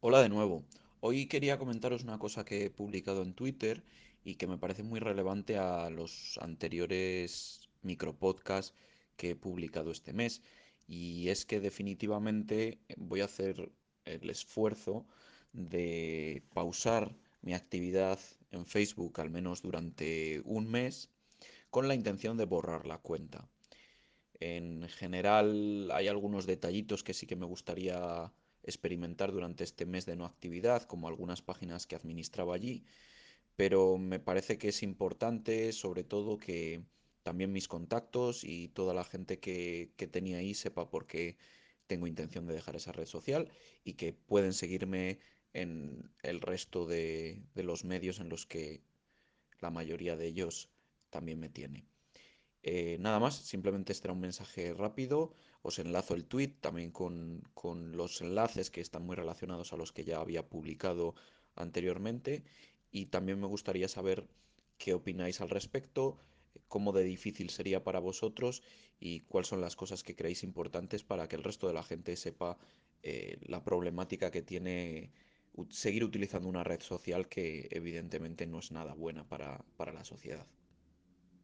Hola de nuevo. Hoy quería comentaros una cosa que he publicado en Twitter y que me parece muy relevante a los anteriores micropodcasts que he publicado este mes. Y es que definitivamente voy a hacer el esfuerzo de pausar mi actividad en Facebook al menos durante un mes con la intención de borrar la cuenta. En general hay algunos detallitos que sí que me gustaría experimentar durante este mes de no actividad, como algunas páginas que administraba allí, pero me parece que es importante sobre todo que también mis contactos y toda la gente que, que tenía ahí sepa por qué tengo intención de dejar esa red social y que pueden seguirme en el resto de, de los medios en los que la mayoría de ellos también me tiene. Eh, nada más, simplemente este un mensaje rápido. Os enlazo el tweet también con, con los enlaces que están muy relacionados a los que ya había publicado anteriormente. Y también me gustaría saber qué opináis al respecto, cómo de difícil sería para vosotros y cuáles son las cosas que creéis importantes para que el resto de la gente sepa eh, la problemática que tiene seguir utilizando una red social que evidentemente no es nada buena para, para la sociedad.